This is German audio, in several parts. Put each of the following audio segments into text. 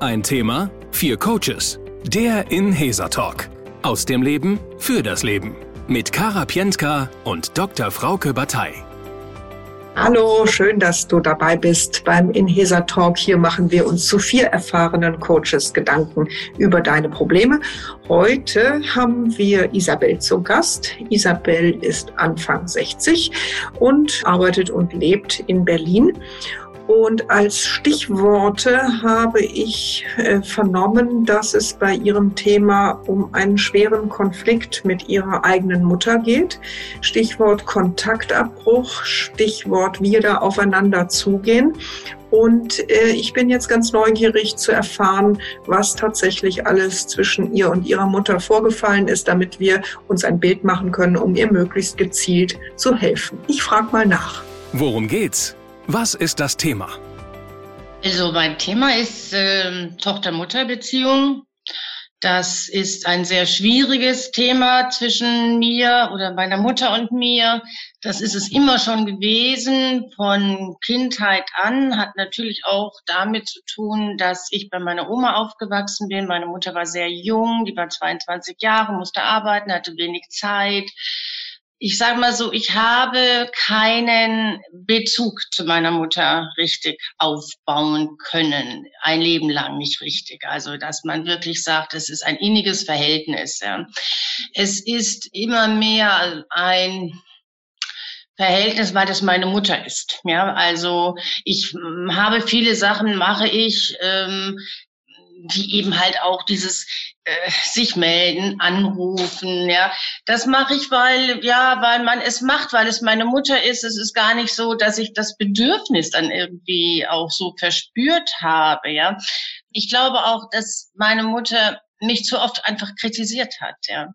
Ein Thema, vier Coaches. Der Inhesa Talk. Aus dem Leben für das Leben. Mit Kara Pientka und Dr. Frauke Batei. Hallo, schön, dass du dabei bist beim Inhesa Talk. Hier machen wir uns zu vier erfahrenen Coaches Gedanken über deine Probleme. Heute haben wir Isabel zu Gast. Isabel ist Anfang 60 und arbeitet und lebt in Berlin. Und als Stichworte habe ich äh, vernommen, dass es bei ihrem Thema um einen schweren Konflikt mit ihrer eigenen Mutter geht. Stichwort Kontaktabbruch, Stichwort wieder aufeinander zugehen. Und äh, ich bin jetzt ganz neugierig zu erfahren, was tatsächlich alles zwischen ihr und ihrer Mutter vorgefallen ist, damit wir uns ein Bild machen können, um ihr möglichst gezielt zu helfen. Ich frage mal nach. Worum geht's? Was ist das Thema? Also mein Thema ist äh, Tochter-Mutter-Beziehung. Das ist ein sehr schwieriges Thema zwischen mir oder meiner Mutter und mir. Das ist es immer schon gewesen, von Kindheit an, hat natürlich auch damit zu tun, dass ich bei meiner Oma aufgewachsen bin. Meine Mutter war sehr jung, die war 22 Jahre, musste arbeiten, hatte wenig Zeit ich sage mal so, ich habe keinen Bezug zu meiner Mutter richtig aufbauen können, ein Leben lang nicht richtig. Also, dass man wirklich sagt, es ist ein inniges Verhältnis. Ja. Es ist immer mehr ein Verhältnis, weil das meine Mutter ist. Ja, also ich habe viele Sachen mache ich, ähm, wie eben halt auch dieses äh, sich melden, anrufen, ja. Das mache ich, weil ja, weil man es macht, weil es meine Mutter ist. Es ist gar nicht so, dass ich das Bedürfnis dann irgendwie auch so verspürt habe, ja. Ich glaube auch, dass meine Mutter mich zu oft einfach kritisiert hat. Ja.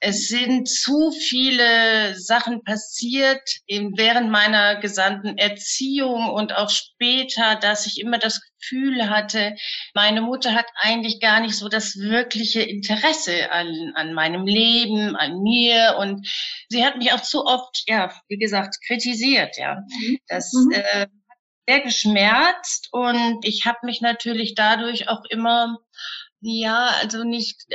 Es sind zu viele Sachen passiert während meiner gesamten Erziehung und auch später, dass ich immer das Gefühl hatte, meine Mutter hat eigentlich gar nicht so das wirkliche Interesse an, an meinem Leben, an mir und sie hat mich auch zu oft, ja, wie gesagt, kritisiert. Ja, mhm. das mhm. äh, sehr geschmerzt und ich habe mich natürlich dadurch auch immer ja, also nicht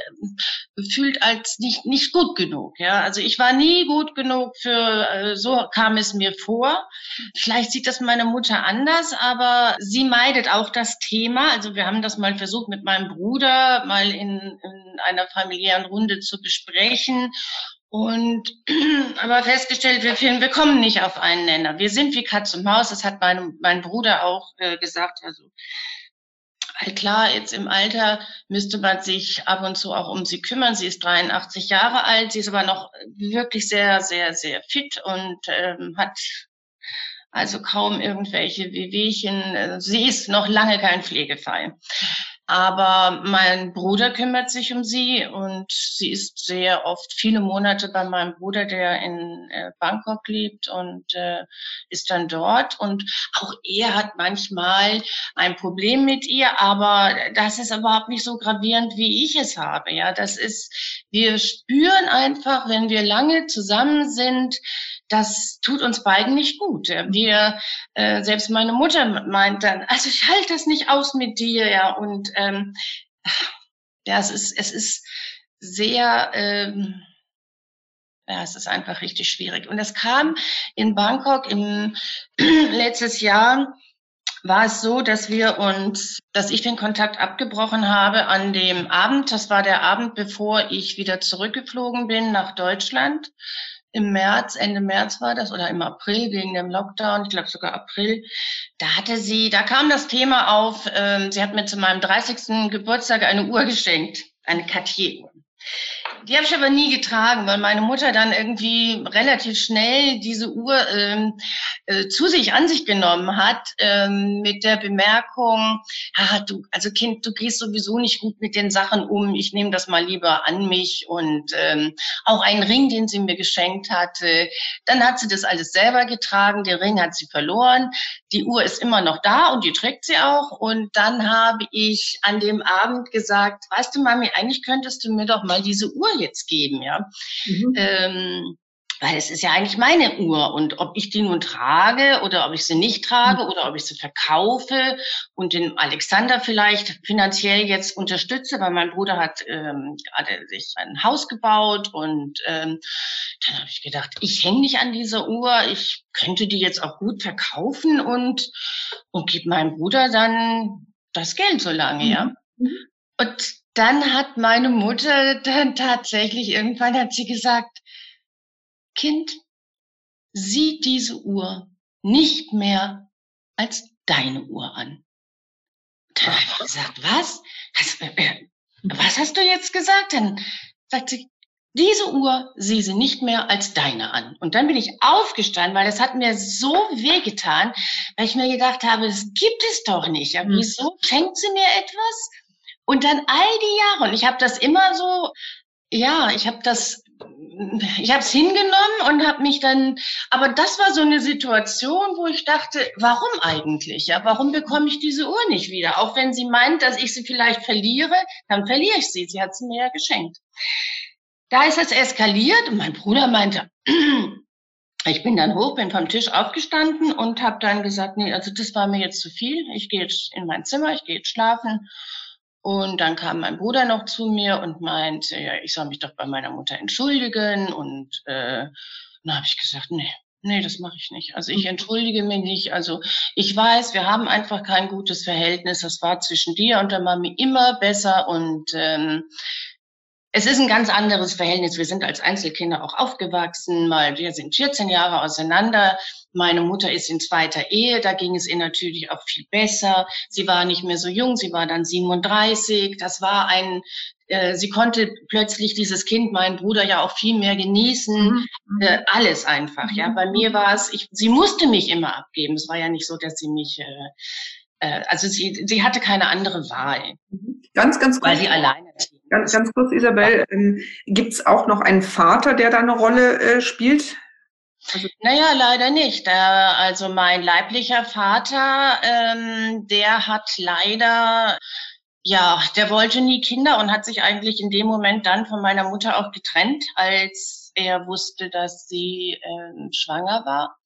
gefühlt äh, als nicht nicht gut genug. Ja, also ich war nie gut genug für. Äh, so kam es mir vor. Vielleicht sieht das meine Mutter anders, aber sie meidet auch das Thema. Also wir haben das mal versucht mit meinem Bruder mal in, in einer familiären Runde zu besprechen. Und aber festgestellt, wir, wir kommen nicht auf einen Nenner. Wir sind wie Katz und Maus. Das hat mein, mein Bruder auch äh, gesagt. Also klar, jetzt im Alter müsste man sich ab und zu auch um sie kümmern. Sie ist 83 Jahre alt, sie ist aber noch wirklich sehr, sehr, sehr fit und ähm, hat also kaum irgendwelche Wehwehchen. Sie ist noch lange kein Pflegefall. Aber mein Bruder kümmert sich um sie und sie ist sehr oft viele Monate bei meinem Bruder, der in äh, Bangkok lebt und äh, ist dann dort. Und auch er hat manchmal ein Problem mit ihr, aber das ist überhaupt nicht so gravierend, wie ich es habe. Ja, das ist, wir spüren einfach, wenn wir lange zusammen sind, das tut uns beiden nicht gut. Wir, äh, selbst meine Mutter meint dann, also ich halte das nicht aus mit dir, ja. Und ähm, ja, es ist, es ist sehr, ähm, ja, es ist einfach richtig schwierig. Und es kam in Bangkok im letztes Jahr war es so, dass wir uns, dass ich den Kontakt abgebrochen habe an dem Abend. Das war der Abend, bevor ich wieder zurückgeflogen bin nach Deutschland im März, Ende März war das oder im April wegen dem Lockdown, ich glaube sogar April, da hatte sie, da kam das Thema auf, ähm, sie hat mir zu meinem 30. Geburtstag eine Uhr geschenkt, eine Cartier-Uhr. Die habe ich aber nie getragen, weil meine Mutter dann irgendwie relativ schnell diese Uhr ähm, äh, zu sich an sich genommen hat ähm, mit der Bemerkung, ah, du, also Kind, du gehst sowieso nicht gut mit den Sachen um, ich nehme das mal lieber an mich. Und ähm, auch einen Ring, den sie mir geschenkt hatte. Dann hat sie das alles selber getragen, den Ring hat sie verloren, die Uhr ist immer noch da und die trägt sie auch und dann habe ich an dem Abend gesagt, weißt du Mami, eigentlich könntest du mir doch mal diese Uhr jetzt geben, ja. Mhm. Ähm, weil es ist ja eigentlich meine Uhr und ob ich die nun trage oder ob ich sie nicht trage oder ob ich sie verkaufe und den Alexander vielleicht finanziell jetzt unterstütze, weil mein Bruder hat ähm, gerade sich ein Haus gebaut und ähm, dann habe ich gedacht, ich hänge nicht an dieser Uhr, ich könnte die jetzt auch gut verkaufen und und gebe meinem Bruder dann das Geld so lange, mhm. ja. Mhm. Und dann hat meine Mutter dann tatsächlich irgendwann hat sie gesagt, Kind, sieh diese Uhr nicht mehr als deine Uhr an. Dann habe ich gesagt, was? was? Äh, äh, was hast du jetzt gesagt? Dann sagt sie, diese Uhr sieh sie nicht mehr als deine an. Und dann bin ich aufgestanden, weil das hat mir so wehgetan, weil ich mir gedacht habe, das gibt es doch nicht. Ja, hm. wieso schenkt sie mir etwas? Und dann all die Jahre, und ich habe das immer so, ja, ich habe das, ich habe es hingenommen und habe mich dann, aber das war so eine Situation, wo ich dachte, warum eigentlich? Ja, warum bekomme ich diese Uhr nicht wieder? Auch wenn sie meint, dass ich sie vielleicht verliere, dann verliere ich sie. Sie hat sie mir ja geschenkt. Da ist es eskaliert und mein Bruder meinte, ich bin dann hoch, bin vom Tisch aufgestanden und habe dann gesagt, nee, also das war mir jetzt zu viel. Ich gehe jetzt in mein Zimmer, ich gehe jetzt schlafen. Und dann kam mein Bruder noch zu mir und meinte, ja, ich soll mich doch bei meiner Mutter entschuldigen. Und äh, dann habe ich gesagt, nee, nee, das mache ich nicht. Also ich mhm. entschuldige mich nicht. Also ich weiß, wir haben einfach kein gutes Verhältnis. Das war zwischen dir und der Mami immer besser. Und ähm, es ist ein ganz anderes Verhältnis. Wir sind als Einzelkinder auch aufgewachsen. Mal, wir sind 14 Jahre auseinander. Meine Mutter ist in zweiter Ehe, da ging es ihr natürlich auch viel besser. Sie war nicht mehr so jung, sie war dann 37. Das war ein, äh, sie konnte plötzlich dieses Kind, meinen Bruder ja auch viel mehr genießen. Mhm. Äh, alles einfach, ja. Mhm. Bei mir war es, ich, sie musste mich immer abgeben. Es war ja nicht so, dass sie mich, äh, äh, also sie, sie hatte keine andere Wahl. Mhm. Ganz, ganz Weil sie alleine Ganz, ganz kurz, Isabel, ähm, gibt es auch noch einen Vater, der da eine Rolle äh, spielt? Also naja, leider nicht. Äh, also mein leiblicher Vater, ähm, der hat leider, ja, der wollte nie Kinder und hat sich eigentlich in dem Moment dann von meiner Mutter auch getrennt, als er wusste, dass sie äh, schwanger war.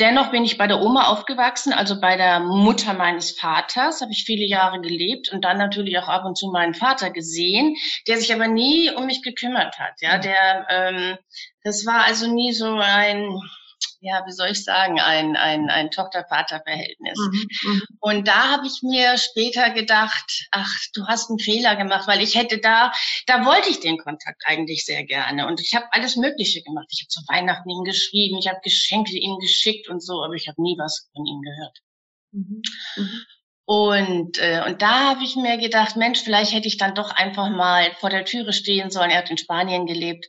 Dennoch bin ich bei der Oma aufgewachsen, also bei der Mutter meines Vaters, habe ich viele Jahre gelebt und dann natürlich auch ab und zu meinen Vater gesehen, der sich aber nie um mich gekümmert hat. Ja, der, ähm, das war also nie so ein, ja, wie soll ich sagen, ein, ein, ein Tochter-Vater-Verhältnis. Mhm, mhm, und da habe ich mir später gedacht, ach, du hast einen Fehler gemacht, weil ich hätte da, da wollte ich den Kontakt eigentlich sehr gerne. Und ich habe alles Mögliche gemacht. Ich habe zu Weihnachten ihm geschrieben, ich habe Geschenke ihm geschickt und so, aber ich habe nie was von ihm gehört. Mhm, mhm. Und, äh, und da habe ich mir gedacht, Mensch, vielleicht hätte ich dann doch einfach mal vor der Türe stehen sollen. Er hat in Spanien gelebt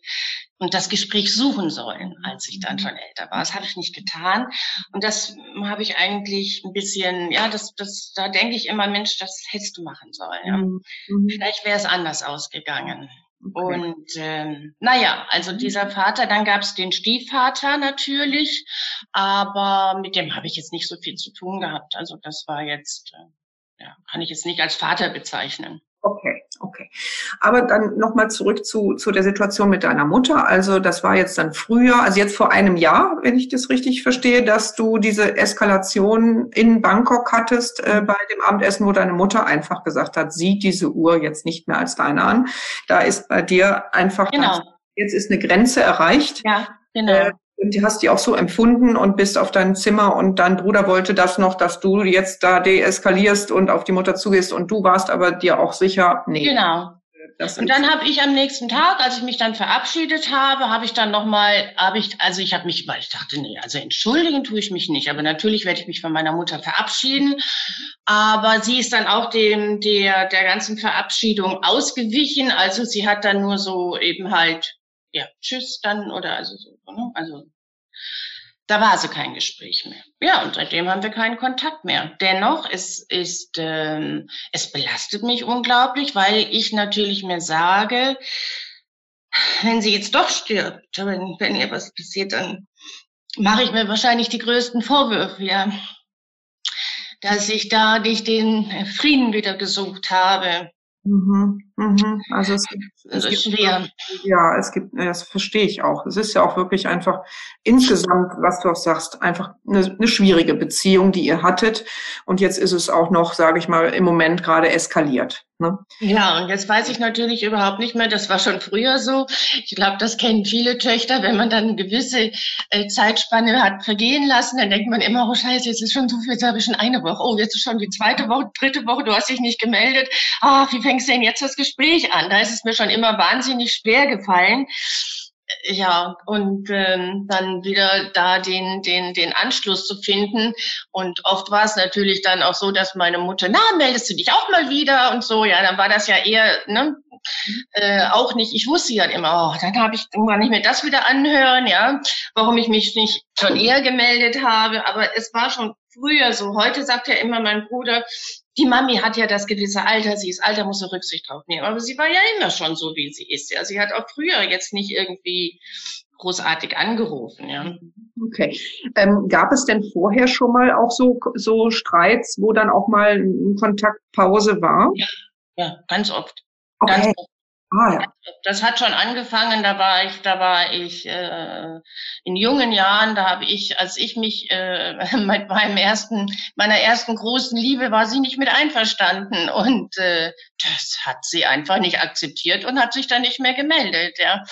und das Gespräch suchen sollen, als ich dann schon älter war. Das habe ich nicht getan. Und das habe ich eigentlich ein bisschen, ja, das, das, da denke ich immer, Mensch, das hättest du machen sollen. Ja. Mhm. mhm. Vielleicht wäre es anders ausgegangen. Okay. Und ähm, naja, also mhm. dieser Vater, dann gab es den Stiefvater natürlich, aber mit dem habe ich jetzt nicht so viel zu tun gehabt. Also das war jetzt, äh, ja, kann ich jetzt nicht als Vater bezeichnen. Okay, okay. Aber dann nochmal zurück zu, zu der Situation mit deiner Mutter. Also das war jetzt dann früher, also jetzt vor einem Jahr, wenn ich das richtig verstehe, dass du diese Eskalation in Bangkok hattest äh, bei dem Abendessen, wo deine Mutter einfach gesagt hat, sieh diese Uhr jetzt nicht mehr als deine an. Da ist bei dir einfach, genau. jetzt ist eine Grenze erreicht. Ja, genau. Äh, und du hast die auch so empfunden und bist auf dein Zimmer und dein Bruder wollte das noch, dass du jetzt da deeskalierst und auf die Mutter zugehst und du warst aber dir auch sicher, nee. Genau. Und dann habe ich am nächsten Tag, als ich mich dann verabschiedet habe, habe ich dann nochmal, habe ich, also ich habe mich, weil ich dachte, nee, also entschuldigen tue ich mich nicht, aber natürlich werde ich mich von meiner Mutter verabschieden. Aber sie ist dann auch dem, der, der ganzen Verabschiedung ausgewichen. Also sie hat dann nur so eben halt ja, tschüss dann oder also so, ne? Also da war also kein Gespräch mehr. Ja, und seitdem haben wir keinen Kontakt mehr. Dennoch, es ist, ähm, es belastet mich unglaublich, weil ich natürlich mir sage, wenn sie jetzt doch stirbt, wenn, wenn ihr was passiert, dann mache ich mir wahrscheinlich die größten Vorwürfe, ja. Dass ich da nicht den Frieden wieder gesucht habe. Mhm. Mhm. Also es gibt, es gibt schwer. Ja, es gibt, das verstehe ich auch. Es ist ja auch wirklich einfach insgesamt, was du auch sagst, einfach eine, eine schwierige Beziehung, die ihr hattet. Und jetzt ist es auch noch, sage ich mal, im Moment gerade eskaliert. Ne? Ja, und jetzt weiß ich natürlich überhaupt nicht mehr, das war schon früher so. Ich glaube, das kennen viele Töchter, wenn man dann eine gewisse äh, Zeitspanne hat vergehen lassen, dann denkt man immer, oh scheiße, jetzt ist schon so viel, jetzt habe ich schon eine Woche, oh, jetzt ist schon die zweite Woche, dritte Woche, du hast dich nicht gemeldet. Ah, wie fängst du denn jetzt das Gespräch an? Da ist es mir schon immer wahnsinnig schwer gefallen. Ja, und ähm, dann wieder da den, den, den Anschluss zu finden. Und oft war es natürlich dann auch so, dass meine Mutter, na, meldest du dich auch mal wieder und so. Ja, dann war das ja eher, ne, äh, auch nicht, ich wusste ja immer, oh, dann habe ich, kann ich mir das wieder anhören, ja, warum ich mich nicht schon eher gemeldet habe. Aber es war schon früher so. Heute sagt ja immer mein Bruder, die Mami hat ja das gewisse Alter, sie ist Alter, muss sie Rücksicht drauf nehmen. Aber sie war ja immer schon so, wie sie ist. Ja, sie hat auch früher jetzt nicht irgendwie großartig angerufen. Ja. Okay. Ähm, gab es denn vorher schon mal auch so, so Streits, wo dann auch mal eine Kontaktpause war? Ja, ja ganz oft. Okay. Ganz oft. Ah, ja. Das hat schon angefangen, da war ich, da war ich äh, in jungen Jahren, da habe ich, als ich mich äh, mit meinem ersten, meiner ersten großen Liebe war sie nicht mit einverstanden und äh, das hat sie einfach nicht akzeptiert und hat sich dann nicht mehr gemeldet, ja.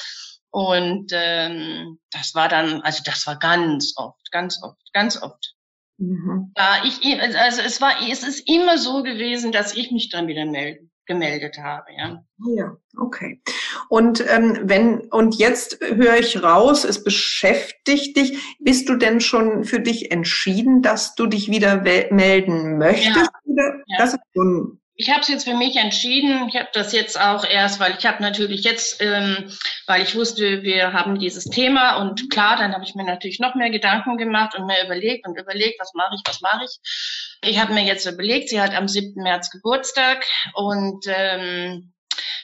Und ähm, das war dann, also das war ganz oft, ganz oft, ganz oft. Mhm. Ja, ich, also es war, es ist immer so gewesen, dass ich mich dann wieder melde gemeldet habe. Ja, ja okay. Und ähm, wenn und jetzt höre ich raus, es beschäftigt dich. Bist du denn schon für dich entschieden, dass du dich wieder melden möchtest? Ja. Oder? Ja. Das ist schon ich habe es jetzt für mich entschieden. Ich habe das jetzt auch erst, weil ich habe natürlich jetzt, ähm, weil ich wusste, wir haben dieses Thema und klar, dann habe ich mir natürlich noch mehr Gedanken gemacht und mehr überlegt und überlegt, was mache ich, was mache ich. Ich habe mir jetzt überlegt, sie hat am 7. März Geburtstag und ähm,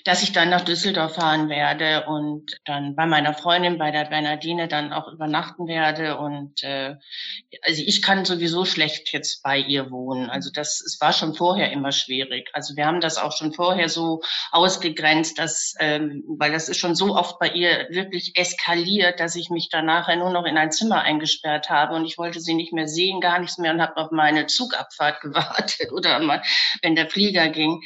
dass ich dann nach Düsseldorf fahren werde und dann bei meiner Freundin, bei der Bernardine, dann auch übernachten werde. Und äh, also ich kann sowieso schlecht jetzt bei ihr wohnen. Also das es war schon vorher immer schwierig. Also wir haben das auch schon vorher so ausgegrenzt, dass, ähm, weil das ist schon so oft bei ihr wirklich eskaliert, dass ich mich dann nachher nur noch in ein Zimmer eingesperrt habe und ich wollte sie nicht mehr sehen, gar nichts mehr und habe auf meine Zugabfahrt gewartet oder mal, wenn der Flieger ging.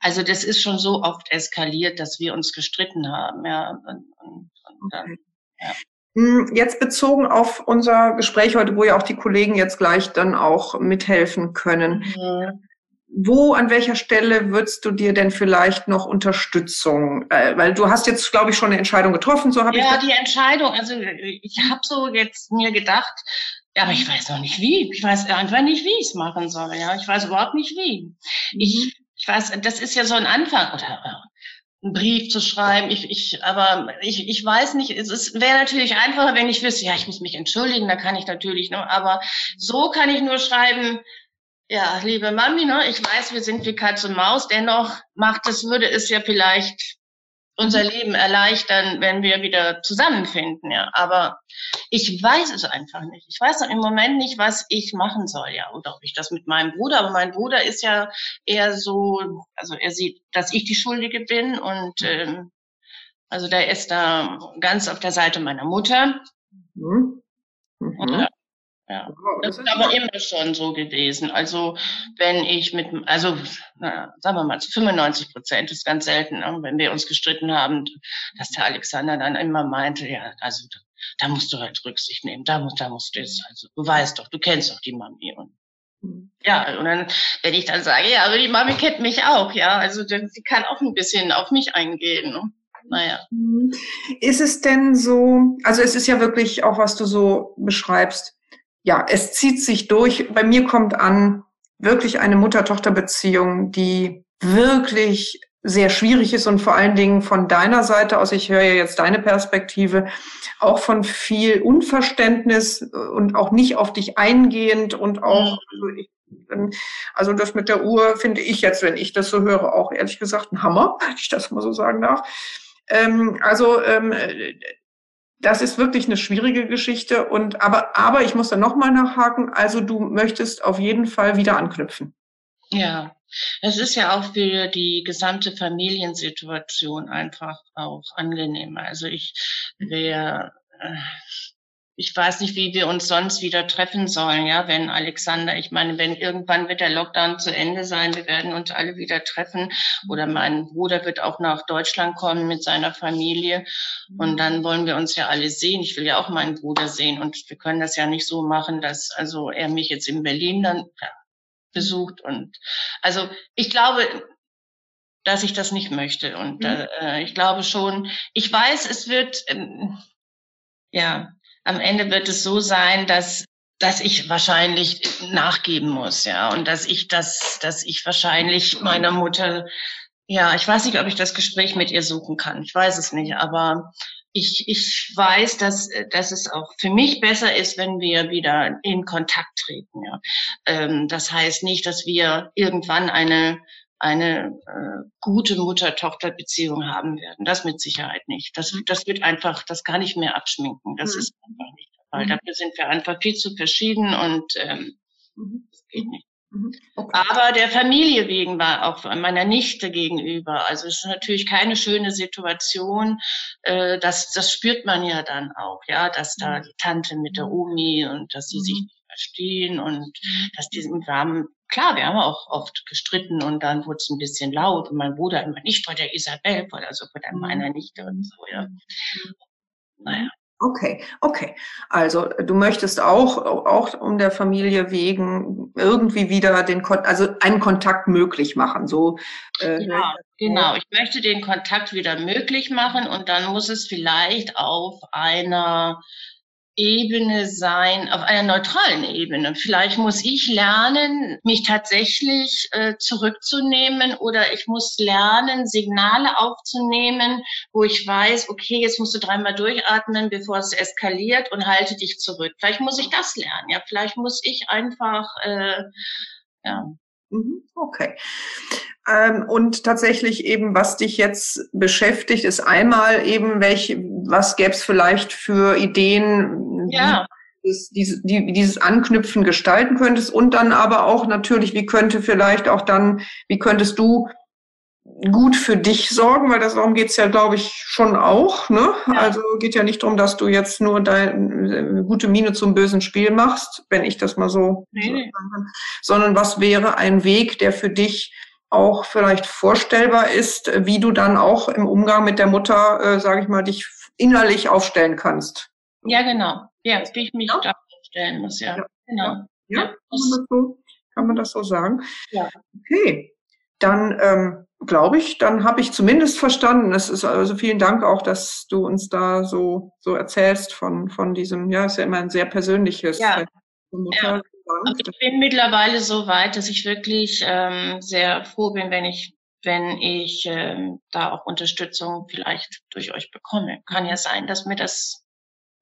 Also das ist schon so oft eskaliert, dass wir uns gestritten haben. Ja, und, und, und okay. ja. Hm, jetzt bezogen auf unser Gespräch heute, wo ja auch die Kollegen jetzt gleich dann auch mithelfen können. Mhm. Wo, an welcher Stelle würdest du dir denn vielleicht noch Unterstützung? Äh, weil du hast jetzt, glaube ich, schon eine Entscheidung getroffen, so habe ja, ich. Ja, die Entscheidung, also ich habe so jetzt mir gedacht, ja, aber ich weiß noch nicht wie. Ich weiß einfach nicht, wie ich es machen soll. Ja, ich weiß überhaupt nicht wie. Ich weiß, das ist ja so ein Anfang oder äh, einen Brief zu schreiben. Ich, ich, aber ich, ich weiß nicht, es wäre natürlich einfacher, wenn ich wüsste, ja, ich muss mich entschuldigen, da kann ich natürlich, ne, aber so kann ich nur schreiben, ja, liebe Mami, ne, ich weiß, wir sind wie Katz und Maus, dennoch macht es, würde es ja vielleicht unser Leben erleichtern, wenn wir wieder zusammenfinden, ja. Aber ich weiß es einfach nicht. Ich weiß im Moment nicht, was ich machen soll, ja. Oder ob ich das mit meinem Bruder, aber mein Bruder ist ja eher so, also er sieht, dass ich die Schuldige bin und ähm, also der ist da ganz auf der Seite meiner Mutter. Mhm. Mhm. Ja, das ist aber immer schon so gewesen. Also wenn ich mit, also na, sagen wir mal, zu 95 Prozent ist ganz selten, ne, wenn wir uns gestritten haben, dass der Alexander dann immer meinte, ja, also da musst du halt Rücksicht nehmen, da musst, da musst du jetzt, also du weißt doch, du kennst doch die Mami und mhm. ja, und dann, wenn ich dann sage, ja, aber die Mami kennt mich auch, ja, also sie kann auch ein bisschen auf mich eingehen. Ne? Naja. Mhm. Ist es denn so, also es ist ja wirklich auch, was du so beschreibst, ja, es zieht sich durch. Bei mir kommt an wirklich eine Mutter-Tochter-Beziehung, die wirklich sehr schwierig ist und vor allen Dingen von deiner Seite aus, ich höre ja jetzt deine Perspektive, auch von viel Unverständnis und auch nicht auf dich eingehend und auch, also, ich, also das mit der Uhr finde ich jetzt, wenn ich das so höre, auch ehrlich gesagt ein Hammer, wenn ich das mal so sagen darf. Ähm, also ähm, das ist wirklich eine schwierige Geschichte. Und aber, aber ich muss da nochmal nachhaken. Also du möchtest auf jeden Fall wieder anknüpfen. Ja, es ist ja auch für die gesamte Familiensituation einfach auch angenehmer. Also ich wäre, äh, ich weiß nicht, wie wir uns sonst wieder treffen sollen, ja, wenn Alexander, ich meine, wenn irgendwann wird der Lockdown zu Ende sein, wir werden uns alle wieder treffen. Oder mein Bruder wird auch nach Deutschland kommen mit seiner Familie. Und dann wollen wir uns ja alle sehen. Ich will ja auch meinen Bruder sehen. Und wir können das ja nicht so machen, dass also er mich jetzt in Berlin dann ja, besucht. Und also ich glaube, dass ich das nicht möchte. Und mhm. äh, ich glaube schon, ich weiß, es wird ähm, ja am Ende wird es so sein, dass dass ich wahrscheinlich nachgeben muss, ja, und dass ich das, dass ich wahrscheinlich meiner Mutter, ja, ich weiß nicht, ob ich das Gespräch mit ihr suchen kann, ich weiß es nicht, aber ich, ich weiß, dass, dass es auch für mich besser ist, wenn wir wieder in Kontakt treten. Ja. Ähm, das heißt nicht, dass wir irgendwann eine eine äh, gute Mutter-Tochter-Beziehung haben werden. Das mit Sicherheit nicht. Das, mhm. das wird einfach, das kann ich mehr abschminken. Das mhm. ist einfach nicht der Fall. Mhm. Dafür sind wir einfach viel zu verschieden und ähm, mhm. das geht nicht. Mhm. Okay. Aber der Familie wegen war auch meiner Nichte gegenüber. Also es ist natürlich keine schöne Situation. Äh, das, das spürt man ja dann auch, ja, dass da mhm. die Tante mit der Omi und dass sie sich verstehen und dass die, wir haben klar, wir haben auch oft gestritten und dann wurde es ein bisschen laut und mein Bruder immer nicht vor der Isabel, vor also vor der meiner Nichte und so, ja. Naja. Okay, okay. Also du möchtest auch, auch um der Familie wegen irgendwie wieder den, also einen Kontakt möglich machen. So. Äh, ja, genau. Ich möchte den Kontakt wieder möglich machen und dann muss es vielleicht auf einer Ebene sein, auf einer neutralen Ebene. Vielleicht muss ich lernen, mich tatsächlich äh, zurückzunehmen oder ich muss lernen, Signale aufzunehmen, wo ich weiß, okay, jetzt musst du dreimal durchatmen, bevor es eskaliert und halte dich zurück. Vielleicht muss ich das lernen. Ja, vielleicht muss ich einfach, äh, ja. Mhm, okay. Ähm, und tatsächlich eben, was dich jetzt beschäftigt, ist einmal eben, welche, was gäbe es vielleicht für Ideen, ja. dieses, die, dieses Anknüpfen gestalten könntest und dann aber auch natürlich, wie könnte vielleicht auch dann, wie könntest du gut für dich sorgen, weil das darum geht's ja, glaube ich, schon auch. Ne? Ja. Also geht ja nicht darum, dass du jetzt nur deine gute Miene zum bösen Spiel machst, wenn ich das mal so, nee. so sondern was wäre ein Weg, der für dich auch vielleicht vorstellbar ist, wie du dann auch im Umgang mit der Mutter, äh, sage ich mal, dich innerlich aufstellen kannst. Ja, genau. Ja, wie ich mich ja. aufstellen muss, ja. ja. Genau. Ja, ja. Kann, man das so, kann man das so sagen? Ja. Okay. Dann ähm, glaube ich, dann habe ich zumindest verstanden. Es ist also vielen Dank auch, dass du uns da so so erzählst von von diesem. Ja, ist ja immer ein sehr persönliches. Ja. Ja. Ich bin mittlerweile so weit, dass ich wirklich ähm, sehr froh bin, wenn ich wenn ich ähm, da auch Unterstützung vielleicht durch euch bekomme. Kann ja sein, dass mir das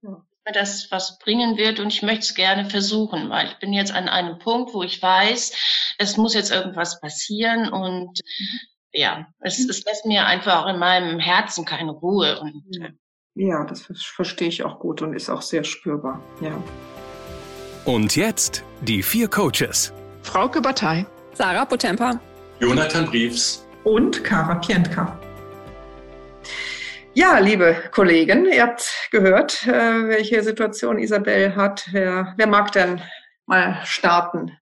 ja. mir das was bringen wird und ich möchte es gerne versuchen, weil ich bin jetzt an einem Punkt, wo ich weiß, es muss jetzt irgendwas passieren und mhm. Ja, es, es lässt mir einfach auch in meinem Herzen keine Ruhe und ja, das verstehe ich auch gut und ist auch sehr spürbar. Ja. Und jetzt die vier Coaches. Frauke Batei. Sarah Potempa. Jonathan Briefs. Und Kara Pientka. Ja, liebe Kollegen, ihr habt gehört, äh, welche Situation Isabel hat. Wer, wer mag denn mal starten?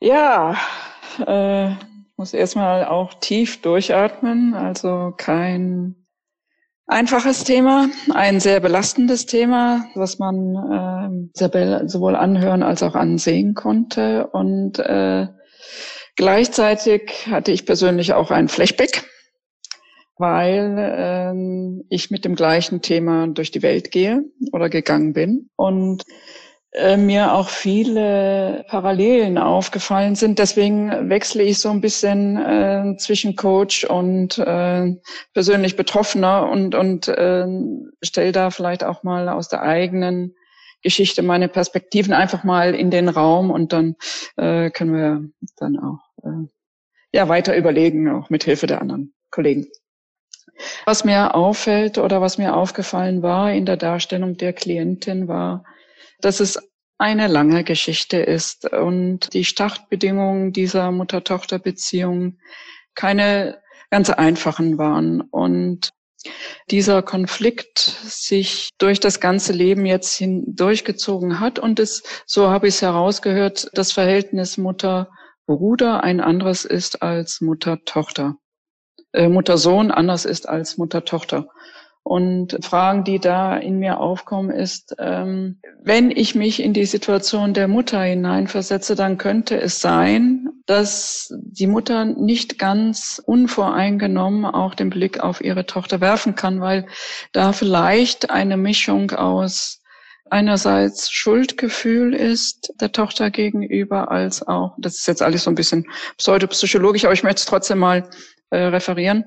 Ja, äh, muss erstmal auch tief durchatmen, also kein einfaches Thema, ein sehr belastendes Thema, was man äh, sowohl anhören als auch ansehen konnte. Und äh, gleichzeitig hatte ich persönlich auch ein Flashback, weil äh, ich mit dem gleichen Thema durch die Welt gehe oder gegangen bin. Und äh, mir auch viele Parallelen aufgefallen sind. Deswegen wechsle ich so ein bisschen äh, zwischen Coach und äh, persönlich Betroffener und, und äh, stelle da vielleicht auch mal aus der eigenen Geschichte meine Perspektiven einfach mal in den Raum und dann äh, können wir dann auch äh, ja weiter überlegen, auch mit Hilfe der anderen Kollegen. Was mir auffällt oder was mir aufgefallen war in der Darstellung der Klientin war, dass es eine lange Geschichte ist und die Startbedingungen dieser Mutter-Tochter-Beziehung keine ganz einfachen waren und dieser Konflikt sich durch das ganze Leben jetzt hindurchgezogen hat und es, so habe ich es herausgehört, das Verhältnis Mutter-Bruder ein anderes ist als Mutter-Tochter. Äh, Mutter-Sohn anders ist als Mutter-Tochter. Und Fragen, die da in mir aufkommen, ist, ähm, wenn ich mich in die Situation der Mutter hineinversetze, dann könnte es sein, dass die Mutter nicht ganz unvoreingenommen auch den Blick auf ihre Tochter werfen kann, weil da vielleicht eine Mischung aus einerseits Schuldgefühl ist der Tochter gegenüber, als auch, das ist jetzt alles so ein bisschen pseudopsychologisch, aber ich möchte es trotzdem mal äh, referieren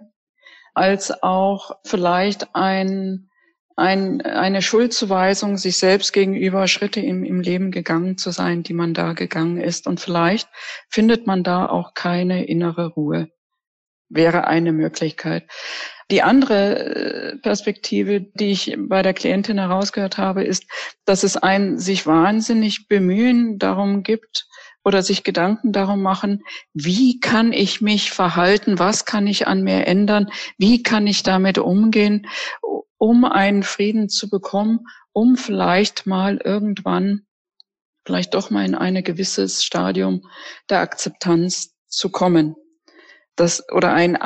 als auch vielleicht ein, ein, eine Schuldzuweisung sich selbst gegenüber Schritte im, im Leben gegangen zu sein, die man da gegangen ist. Und vielleicht findet man da auch keine innere Ruhe. Wäre eine Möglichkeit. Die andere äh, Perspektive, die ich bei der Klientin herausgehört habe, ist, dass es ein sich wahnsinnig bemühen darum gibt, oder sich Gedanken darum machen, wie kann ich mich verhalten, was kann ich an mir ändern, wie kann ich damit umgehen, um einen Frieden zu bekommen, um vielleicht mal irgendwann, vielleicht doch mal in ein gewisses Stadium der Akzeptanz zu kommen. Das, oder ein,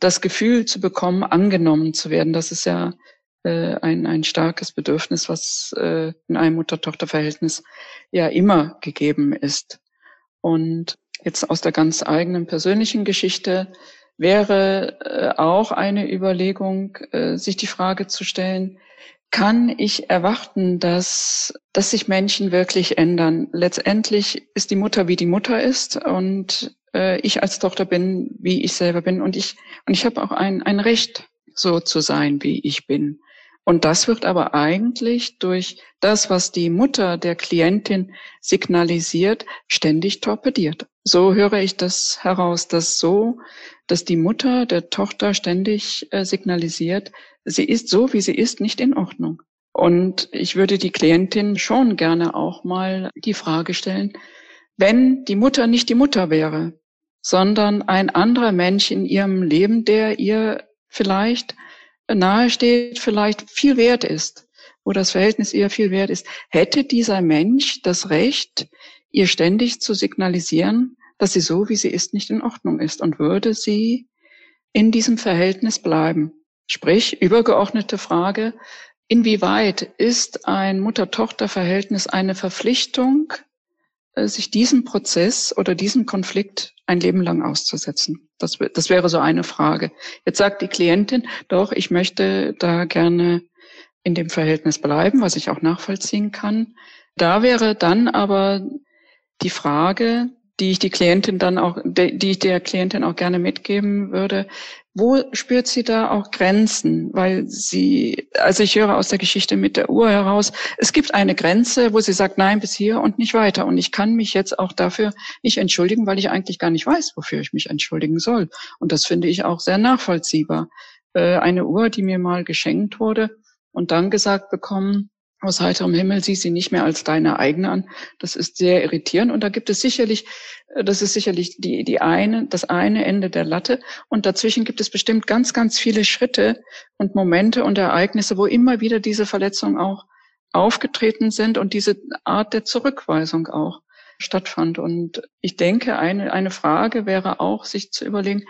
das Gefühl zu bekommen, angenommen zu werden. Das ist ja äh, ein, ein starkes Bedürfnis, was äh, in einem Mutter-Tochter-Verhältnis ja immer gegeben ist. Und jetzt aus der ganz eigenen persönlichen Geschichte wäre äh, auch eine Überlegung, äh, sich die Frage zu stellen, kann ich erwarten, dass, dass sich Menschen wirklich ändern? Letztendlich ist die Mutter, wie die Mutter ist und äh, ich als Tochter bin, wie ich selber bin und ich, und ich habe auch ein, ein Recht, so zu sein, wie ich bin. Und das wird aber eigentlich durch das, was die Mutter der Klientin signalisiert, ständig torpediert. So höre ich das heraus, dass so, dass die Mutter der Tochter ständig äh, signalisiert, sie ist so, wie sie ist, nicht in Ordnung. Und ich würde die Klientin schon gerne auch mal die Frage stellen, wenn die Mutter nicht die Mutter wäre, sondern ein anderer Mensch in ihrem Leben, der ihr vielleicht nahe steht, vielleicht viel wert ist, wo das Verhältnis ihr viel wert ist, hätte dieser Mensch das Recht, ihr ständig zu signalisieren, dass sie so, wie sie ist, nicht in Ordnung ist und würde sie in diesem Verhältnis bleiben. Sprich, übergeordnete Frage, inwieweit ist ein Mutter-Tochter-Verhältnis eine Verpflichtung, sich diesem Prozess oder diesem Konflikt ein Leben lang auszusetzen? Das, das wäre so eine Frage. Jetzt sagt die Klientin, doch, ich möchte da gerne in dem Verhältnis bleiben, was ich auch nachvollziehen kann. Da wäre dann aber die Frage, die ich die Klientin dann auch, die ich der Klientin auch gerne mitgeben würde. Wo spürt sie da auch Grenzen? Weil sie, also ich höre aus der Geschichte mit der Uhr heraus, es gibt eine Grenze, wo sie sagt, nein, bis hier und nicht weiter. Und ich kann mich jetzt auch dafür nicht entschuldigen, weil ich eigentlich gar nicht weiß, wofür ich mich entschuldigen soll. Und das finde ich auch sehr nachvollziehbar. Äh, eine Uhr, die mir mal geschenkt wurde und dann gesagt bekommen, aus heiterem Himmel sieh sie nicht mehr als deine eigene an. Das ist sehr irritierend. Und da gibt es sicherlich, äh, das ist sicherlich die, die eine, das eine Ende der Latte. Und dazwischen gibt es bestimmt ganz, ganz viele Schritte und Momente und Ereignisse, wo immer wieder diese Verletzungen auch aufgetreten sind und diese Art der Zurückweisung auch stattfand. Und ich denke, eine, eine Frage wäre auch, sich zu überlegen,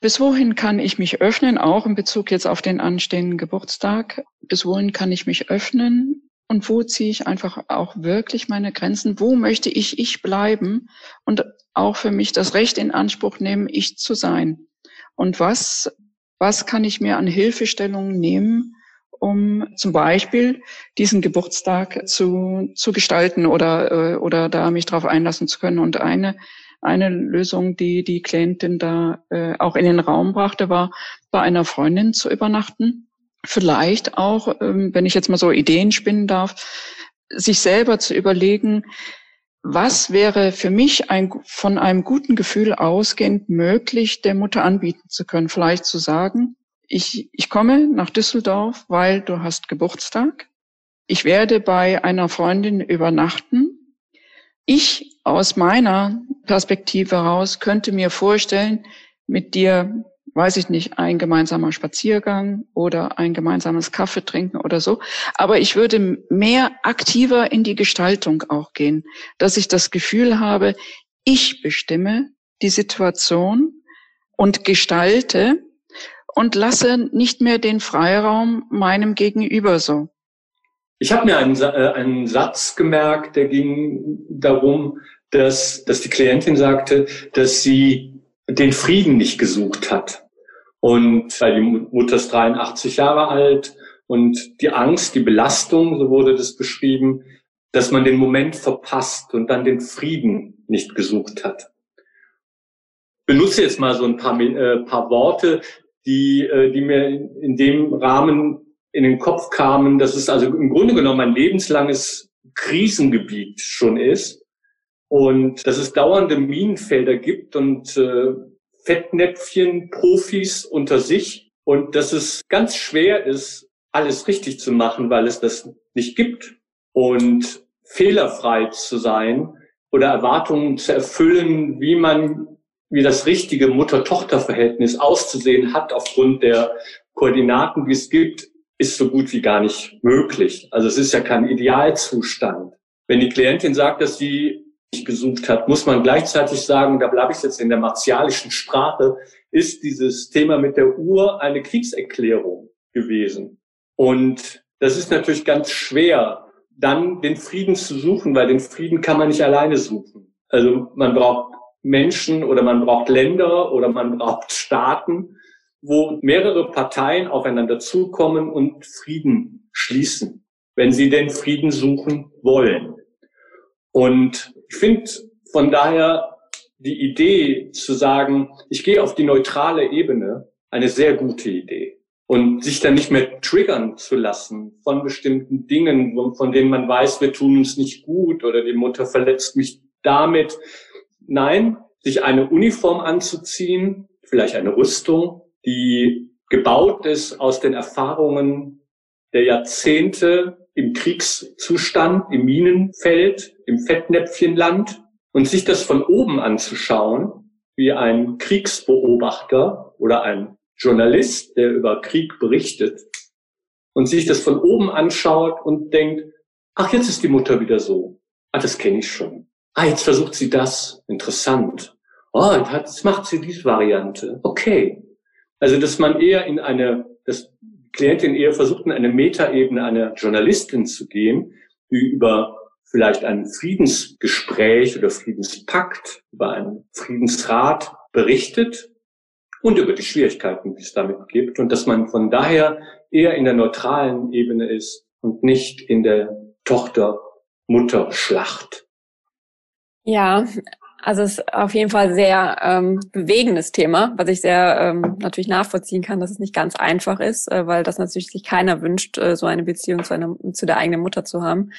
bis wohin kann ich mich öffnen, auch in Bezug jetzt auf den anstehenden Geburtstag? Bis wohin kann ich mich öffnen und wo ziehe ich einfach auch wirklich meine Grenzen? Wo möchte ich ich bleiben und auch für mich das Recht in Anspruch nehmen, ich zu sein? Und was, was kann ich mir an Hilfestellungen nehmen, um zum Beispiel diesen Geburtstag zu, zu gestalten oder, äh, oder da mich darauf einlassen zu können? Und eine, eine Lösung, die die Klientin da äh, auch in den Raum brachte, war, bei einer Freundin zu übernachten vielleicht auch, ähm, wenn ich jetzt mal so Ideen spinnen darf, sich selber zu überlegen, was wäre für mich ein, von einem guten Gefühl ausgehend möglich, der Mutter anbieten zu können? Vielleicht zu sagen, ich, ich komme nach Düsseldorf, weil du hast Geburtstag. Ich werde bei einer Freundin übernachten ich aus meiner Perspektive heraus könnte mir vorstellen, mit dir, weiß ich nicht, ein gemeinsamer Spaziergang oder ein gemeinsames Kaffee trinken oder so. Aber ich würde mehr aktiver in die Gestaltung auch gehen, dass ich das Gefühl habe, ich bestimme die Situation und gestalte und lasse nicht mehr den Freiraum meinem Gegenüber so. Ich habe mir einen, äh, einen Satz gemerkt, der ging darum, dass, dass die Klientin sagte, dass sie den Frieden nicht gesucht hat. Und weil die Mutter ist 83 Jahre alt und die Angst, die Belastung, so wurde das beschrieben, dass man den Moment verpasst und dann den Frieden nicht gesucht hat. Benutze jetzt mal so ein paar, äh, paar Worte, die, äh, die mir in dem Rahmen in den Kopf kamen, dass es also im Grunde genommen ein lebenslanges Krisengebiet schon ist und dass es dauernde Minenfelder gibt und äh, Fettnäpfchen, Profis unter sich und dass es ganz schwer ist, alles richtig zu machen, weil es das nicht gibt und fehlerfrei zu sein oder Erwartungen zu erfüllen, wie man wie das richtige Mutter-Tochter-Verhältnis auszusehen hat aufgrund der Koordinaten, die es gibt, ist so gut wie gar nicht möglich. Also es ist ja kein Idealzustand. Wenn die Klientin sagt, dass sie gesucht hat, muss man gleichzeitig sagen, da bleibe ich jetzt in der martialischen Sprache, ist dieses Thema mit der Uhr eine Kriegserklärung gewesen. Und das ist natürlich ganz schwer, dann den Frieden zu suchen, weil den Frieden kann man nicht alleine suchen. Also man braucht Menschen oder man braucht Länder oder man braucht Staaten, wo mehrere Parteien aufeinander zukommen und Frieden schließen, wenn sie den Frieden suchen wollen. Und ich finde von daher die Idee zu sagen, ich gehe auf die neutrale Ebene, eine sehr gute Idee. Und sich dann nicht mehr triggern zu lassen von bestimmten Dingen, von denen man weiß, wir tun uns nicht gut oder die Mutter verletzt mich damit. Nein, sich eine Uniform anzuziehen, vielleicht eine Rüstung, die gebaut ist aus den Erfahrungen der Jahrzehnte im Kriegszustand, im Minenfeld, im Fettnäpfchenland und sich das von oben anzuschauen, wie ein Kriegsbeobachter oder ein Journalist, der über Krieg berichtet und sich das von oben anschaut und denkt, ach, jetzt ist die Mutter wieder so. Ah, das kenne ich schon. Ah, jetzt versucht sie das. Interessant. Oh, jetzt macht sie diese Variante. Okay. Also, dass man eher in eine, dass Klientin eher versucht, in eine Metaebene einer Journalistin zu gehen, die über vielleicht ein Friedensgespräch oder Friedenspakt, über einen Friedensrat berichtet und über die Schwierigkeiten, die es damit gibt und dass man von daher eher in der neutralen Ebene ist und nicht in der Tochter-Mutter-Schlacht. Ja, also es ist auf jeden Fall sehr ähm, bewegendes Thema, was ich sehr ähm, natürlich nachvollziehen kann, dass es nicht ganz einfach ist, äh, weil das natürlich sich keiner wünscht, äh, so eine Beziehung zu, einer, zu der eigenen Mutter zu haben.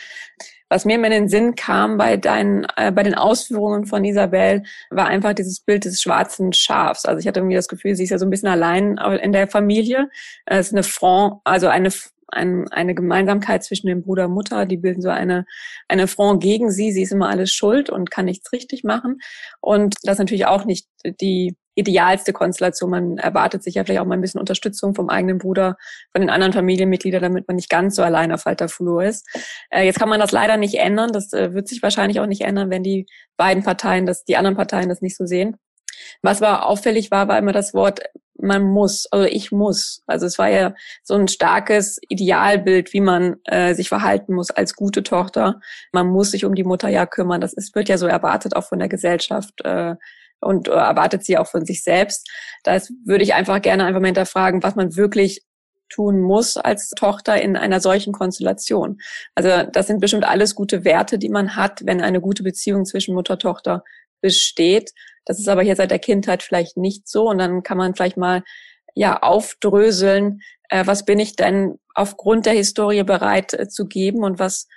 Was mir in den Sinn kam bei deinen, äh, bei den Ausführungen von Isabel, war einfach dieses Bild des schwarzen Schafs. Also ich hatte irgendwie das Gefühl, sie ist ja so ein bisschen allein in der Familie. Es ist eine Front, also eine ein, eine Gemeinsamkeit zwischen dem Bruder und Mutter. Die bilden so eine, eine Front gegen sie. Sie ist immer alles schuld und kann nichts richtig machen. Und das ist natürlich auch nicht die idealste Konstellation. Man erwartet sich ja vielleicht auch mal ein bisschen Unterstützung vom eigenen Bruder, von den anderen Familienmitgliedern, damit man nicht ganz so allein auf alter Flur ist. Äh, jetzt kann man das leider nicht ändern. Das äh, wird sich wahrscheinlich auch nicht ändern, wenn die beiden Parteien das, die anderen Parteien das nicht so sehen. Was war auffällig war, war immer das Wort man muss, also ich muss. Also es war ja so ein starkes Idealbild, wie man äh, sich verhalten muss als gute Tochter. Man muss sich um die Mutter ja kümmern. Das ist, wird ja so erwartet auch von der Gesellschaft äh, und äh, erwartet sie auch von sich selbst. Da würde ich einfach gerne einfach mal hinterfragen, was man wirklich tun muss als Tochter in einer solchen Konstellation. Also das sind bestimmt alles gute Werte, die man hat, wenn eine gute Beziehung zwischen Mutter-Tochter besteht. Das ist aber hier seit der Kindheit vielleicht nicht so. Und dann kann man vielleicht mal ja aufdröseln, äh, was bin ich denn aufgrund der Historie bereit äh, zu geben und was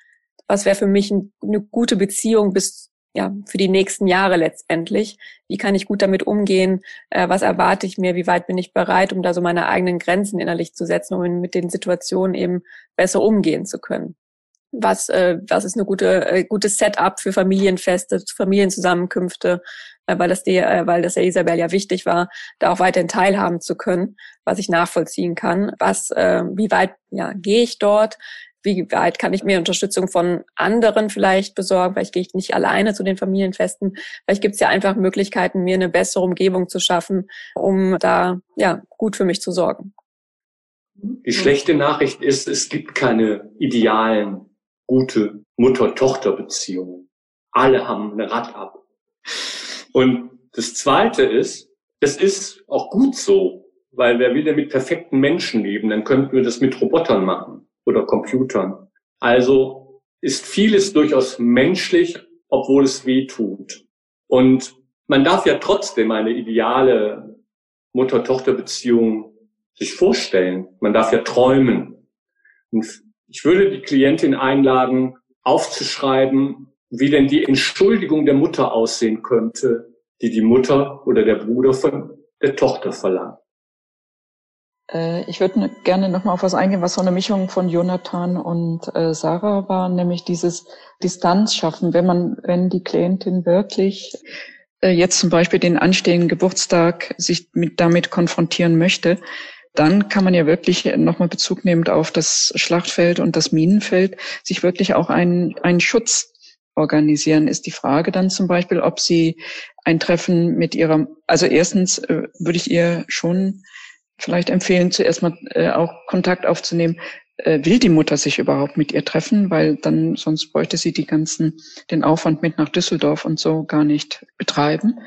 was wäre für mich ein, eine gute Beziehung bis ja für die nächsten Jahre letztendlich. Wie kann ich gut damit umgehen? Äh, was erwarte ich mir? Wie weit bin ich bereit, um da so meine eigenen Grenzen innerlich zu setzen, um mit den Situationen eben besser umgehen zu können? was, äh, was ist eine gute, äh, gutes Setup für Familienfeste, Familienzusammenkünfte, äh, weil das die, äh, weil das der Isabel ja wichtig war, da auch weiterhin teilhaben zu können, was ich nachvollziehen kann. Was, äh, wie weit ja, gehe ich dort? Wie weit kann ich mir Unterstützung von anderen vielleicht besorgen? Vielleicht gehe ich nicht alleine zu den Familienfesten. Vielleicht gibt es ja einfach Möglichkeiten, mir eine bessere Umgebung zu schaffen, um da ja gut für mich zu sorgen. Die schlechte Nachricht ist, es gibt keine idealen gute Mutter-Tochter-Beziehungen. Alle haben eine Rad ab. Und das Zweite ist, es ist auch gut so, weil wer will denn mit perfekten Menschen leben, dann könnten wir das mit Robotern machen oder Computern. Also ist vieles durchaus menschlich, obwohl es weh tut. Und man darf ja trotzdem eine ideale Mutter-Tochter-Beziehung sich vorstellen. Man darf ja träumen. Und ich würde die Klientin einladen, aufzuschreiben, wie denn die Entschuldigung der Mutter aussehen könnte, die die Mutter oder der Bruder von der Tochter verlangt. Äh, ich würde gerne nochmal auf was eingehen, was so eine Mischung von Jonathan und äh, Sarah war, nämlich dieses Distanz schaffen, wenn man, wenn die Klientin wirklich äh, jetzt zum Beispiel den anstehenden Geburtstag sich mit, damit konfrontieren möchte, dann kann man ja wirklich nochmal Bezug nehmend auf das Schlachtfeld und das Minenfeld sich wirklich auch einen, einen Schutz organisieren. Ist die Frage dann zum Beispiel, ob Sie ein Treffen mit Ihrer, also erstens würde ich ihr schon vielleicht empfehlen, zuerst mal äh, auch Kontakt aufzunehmen äh, will die Mutter sich überhaupt mit ihr treffen, weil dann sonst bräuchte sie die ganzen, den Aufwand mit nach Düsseldorf und so gar nicht betreiben.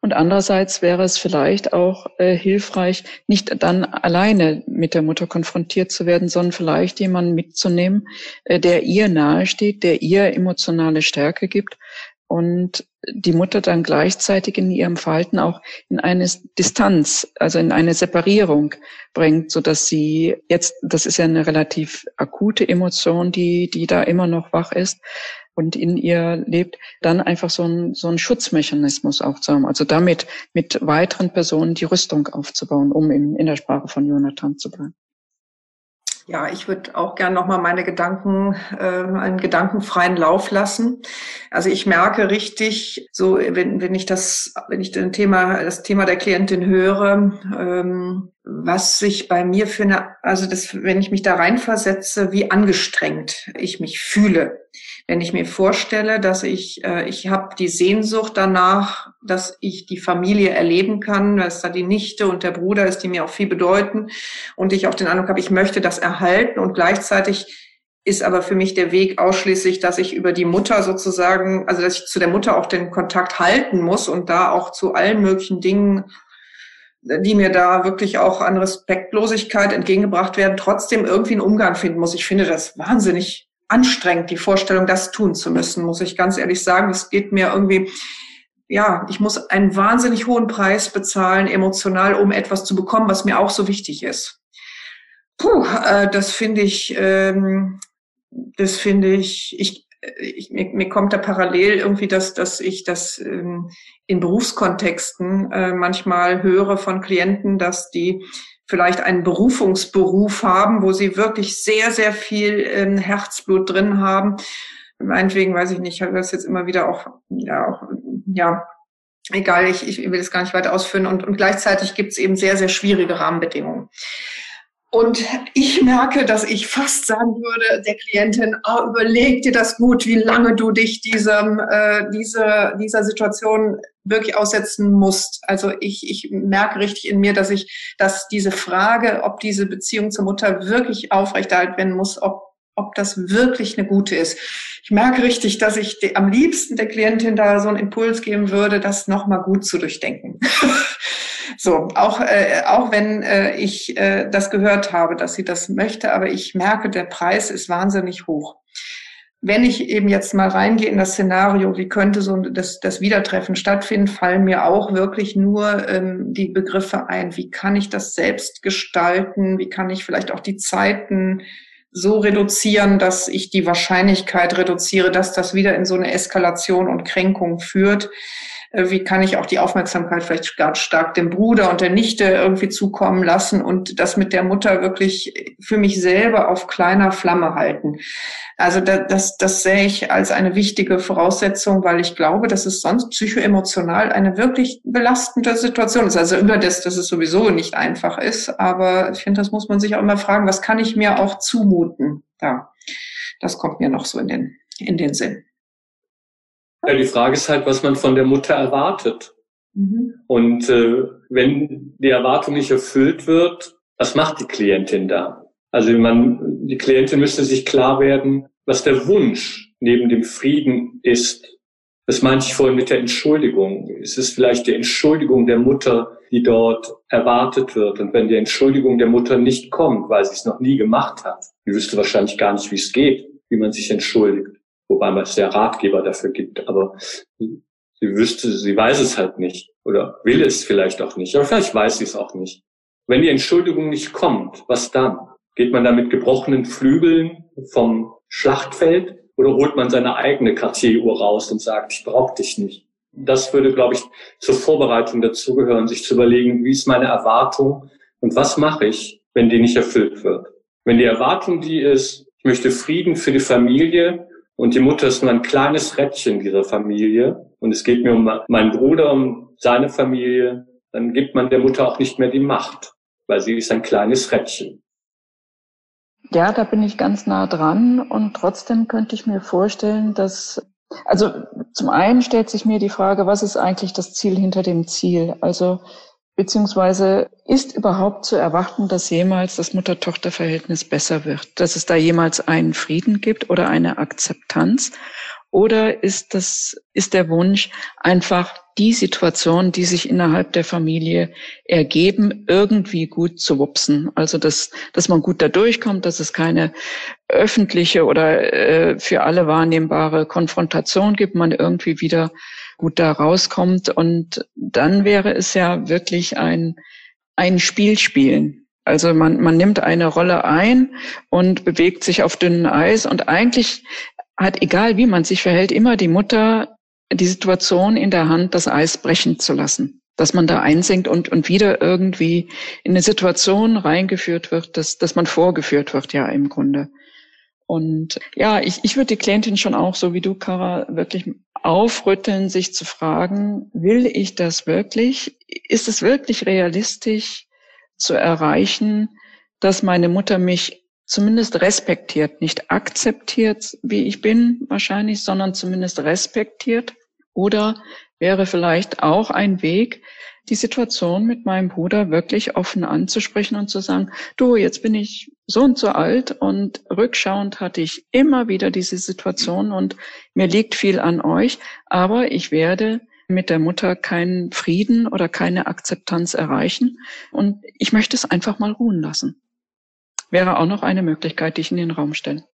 Und andererseits wäre es vielleicht auch äh, hilfreich, nicht dann alleine mit der Mutter konfrontiert zu werden, sondern vielleicht jemanden mitzunehmen, äh, der ihr nahesteht, der ihr emotionale Stärke gibt und die Mutter dann gleichzeitig in ihrem Verhalten auch in eine Distanz, also in eine Separierung bringt, so dass sie jetzt, das ist ja eine relativ akute Emotion, die, die da immer noch wach ist und in ihr lebt, dann einfach so ein, so ein Schutzmechanismus auch zu haben. Also damit mit weiteren Personen die Rüstung aufzubauen, um in, in der Sprache von Jonathan zu bleiben. Ja, ich würde auch gern nochmal meine Gedanken, äh, einen gedankenfreien Lauf lassen. Also ich merke richtig, so wenn, wenn ich das, wenn ich den Thema, das Thema der Klientin höre, ähm, was sich bei mir für eine, also das, wenn ich mich da reinversetze, wie angestrengt ich mich fühle. Wenn ich mir vorstelle, dass ich, äh, ich habe die Sehnsucht danach, dass ich die Familie erleben kann, dass da die Nichte und der Bruder ist, die mir auch viel bedeuten und ich auch den Eindruck habe, ich möchte das erhalten und gleichzeitig ist aber für mich der Weg ausschließlich, dass ich über die Mutter sozusagen, also dass ich zu der Mutter auch den Kontakt halten muss und da auch zu allen möglichen Dingen die mir da wirklich auch an Respektlosigkeit entgegengebracht werden, trotzdem irgendwie einen Umgang finden muss. Ich finde das wahnsinnig anstrengend, die Vorstellung, das tun zu müssen, muss ich ganz ehrlich sagen. Es geht mir irgendwie, ja, ich muss einen wahnsinnig hohen Preis bezahlen, emotional, um etwas zu bekommen, was mir auch so wichtig ist. Puh, äh, das finde ich, ähm, das finde ich, ich, ich mir, mir kommt da parallel irgendwie, dass, dass ich das ähm, in Berufskontexten äh, manchmal höre von Klienten, dass die vielleicht einen Berufungsberuf haben, wo sie wirklich sehr, sehr viel ähm, Herzblut drin haben. Meinetwegen, weiß ich nicht, ich habe das jetzt immer wieder auch, ja, auch, ja, egal, ich, ich will das gar nicht weiter ausführen. Und, und gleichzeitig gibt es eben sehr, sehr schwierige Rahmenbedingungen. Und ich merke, dass ich fast sagen würde der Klientin, oh, überleg dir das gut, wie lange du dich diesem, äh, diese, dieser Situation wirklich aussetzen musst. Also ich, ich merke richtig in mir, dass ich, dass diese Frage, ob diese Beziehung zur Mutter wirklich aufrechterhalten werden muss, ob, ob das wirklich eine gute ist. Ich merke richtig, dass ich die, am liebsten der Klientin da so einen Impuls geben würde, das nochmal gut zu durchdenken. So, auch, äh, auch wenn äh, ich äh, das gehört habe, dass sie das möchte, aber ich merke, der Preis ist wahnsinnig hoch. Wenn ich eben jetzt mal reingehe in das Szenario, wie könnte so das, das Wiedertreffen stattfinden, fallen mir auch wirklich nur ähm, die Begriffe ein. Wie kann ich das selbst gestalten? Wie kann ich vielleicht auch die Zeiten so reduzieren, dass ich die Wahrscheinlichkeit reduziere, dass das wieder in so eine Eskalation und Kränkung führt? Wie kann ich auch die Aufmerksamkeit vielleicht ganz stark dem Bruder und der Nichte irgendwie zukommen lassen und das mit der Mutter wirklich für mich selber auf kleiner Flamme halten. Also das, das, das sehe ich als eine wichtige Voraussetzung, weil ich glaube, dass es sonst psychoemotional eine wirklich belastende Situation ist. Also über das, dass es sowieso nicht einfach ist. Aber ich finde, das muss man sich auch immer fragen, was kann ich mir auch zumuten? Ja, das kommt mir noch so in den, in den Sinn. Ja, die Frage ist halt, was man von der Mutter erwartet. Mhm. Und äh, wenn die Erwartung nicht erfüllt wird, was macht die Klientin da? Also man, die Klientin müsste sich klar werden, was der Wunsch neben dem Frieden ist. Das meinte ich vorhin mit der Entschuldigung. Es ist vielleicht die Entschuldigung der Mutter, die dort erwartet wird. Und wenn die Entschuldigung der Mutter nicht kommt, weil sie es noch nie gemacht hat, die wüsste wahrscheinlich gar nicht, wie es geht, wie man sich entschuldigt. Wobei man es ja Ratgeber dafür gibt. Aber sie wüsste, sie weiß es halt nicht. Oder will es vielleicht auch nicht. Aber vielleicht weiß sie es auch nicht. Wenn die Entschuldigung nicht kommt, was dann? Geht man da mit gebrochenen Flügeln vom Schlachtfeld oder holt man seine eigene Cartier-Uhr raus und sagt, ich brauche dich nicht? Das würde, glaube ich, zur Vorbereitung dazugehören, sich zu überlegen, wie ist meine Erwartung und was mache ich, wenn die nicht erfüllt wird. Wenn die Erwartung die ist, ich möchte Frieden für die Familie und die Mutter ist nur ein kleines Rädchen dieser Familie und es geht mir um meinen Bruder, um seine Familie, dann gibt man der Mutter auch nicht mehr die Macht, weil sie ist ein kleines Rädchen. Ja, da bin ich ganz nah dran und trotzdem könnte ich mir vorstellen, dass, also zum einen stellt sich mir die Frage, was ist eigentlich das Ziel hinter dem Ziel? Also beziehungsweise ist überhaupt zu erwarten, dass jemals das Mutter-Tochter-Verhältnis besser wird, dass es da jemals einen Frieden gibt oder eine Akzeptanz? Oder ist das, ist der Wunsch einfach die Situation, die sich innerhalb der Familie ergeben, irgendwie gut zu wupsen? Also, dass, dass man gut da durchkommt, dass es keine öffentliche oder äh, für alle wahrnehmbare Konfrontation gibt, man irgendwie wieder gut da rauskommt. Und dann wäre es ja wirklich ein, ein Spiel spielen. Also man, man nimmt eine Rolle ein und bewegt sich auf dünnem Eis und eigentlich hat, egal wie man sich verhält, immer die Mutter die Situation in der Hand, das Eis brechen zu lassen. Dass man da einsinkt und, und wieder irgendwie in eine Situation reingeführt wird, dass, dass man vorgeführt wird, ja, im Grunde. Und ja, ich, ich würde die Klientin schon auch, so wie du, Kara, wirklich aufrütteln, sich zu fragen, will ich das wirklich? Ist es wirklich realistisch zu erreichen, dass meine Mutter mich zumindest respektiert, nicht akzeptiert, wie ich bin wahrscheinlich, sondern zumindest respektiert. Oder wäre vielleicht auch ein Weg, die Situation mit meinem Bruder wirklich offen anzusprechen und zu sagen, du, jetzt bin ich so und so alt und rückschauend hatte ich immer wieder diese Situation und mir liegt viel an euch, aber ich werde mit der Mutter keinen Frieden oder keine Akzeptanz erreichen und ich möchte es einfach mal ruhen lassen wäre auch noch eine Möglichkeit, die ich in den Raum stelle.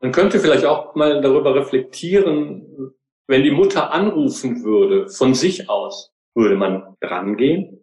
Man könnte vielleicht auch mal darüber reflektieren, wenn die Mutter anrufen würde, von sich aus, würde man rangehen?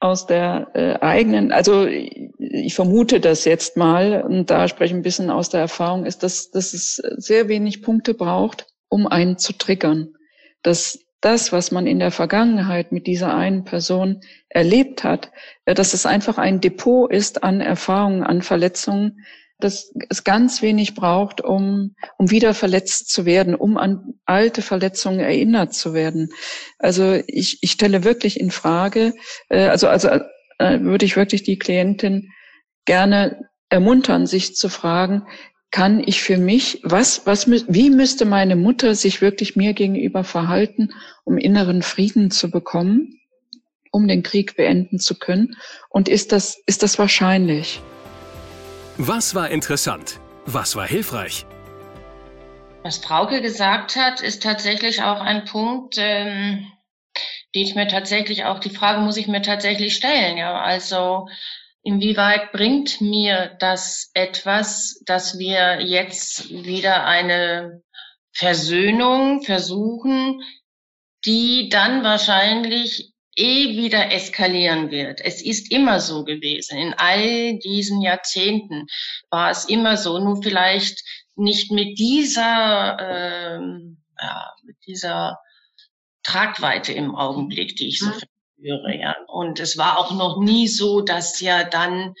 Aus der äh, eigenen, also ich vermute das jetzt mal, und da spreche ich ein bisschen aus der Erfahrung, ist, dass, dass es sehr wenig Punkte braucht, um einen zu triggern. Dass das, was man in der Vergangenheit mit dieser einen Person erlebt hat, äh, dass es einfach ein Depot ist an Erfahrungen, an Verletzungen, dass es ganz wenig braucht, um, um wieder verletzt zu werden, um an alte Verletzungen erinnert zu werden. Also ich, ich stelle wirklich in Frage, äh, also, also äh, würde ich wirklich die Klientin gerne ermuntern, sich zu fragen, kann ich für mich, was, was, wie müsste meine Mutter sich wirklich mir gegenüber verhalten, um inneren Frieden zu bekommen, um den Krieg beenden zu können? Und ist das, ist das wahrscheinlich? Was war interessant? Was war hilfreich? Was Frauke gesagt hat, ist tatsächlich auch ein Punkt, ähm, die ich mir tatsächlich auch, die Frage muss ich mir tatsächlich stellen. Ja, also Inwieweit bringt mir das etwas, dass wir jetzt wieder eine Versöhnung versuchen, die dann wahrscheinlich eh wieder eskalieren wird. Es ist immer so gewesen. In all diesen Jahrzehnten war es immer so. Nur vielleicht nicht mit dieser, ähm, ja, mit dieser Tragweite im Augenblick, die ich so mhm. Verspüre, ja. Und es war auch noch nie so, dass ja dann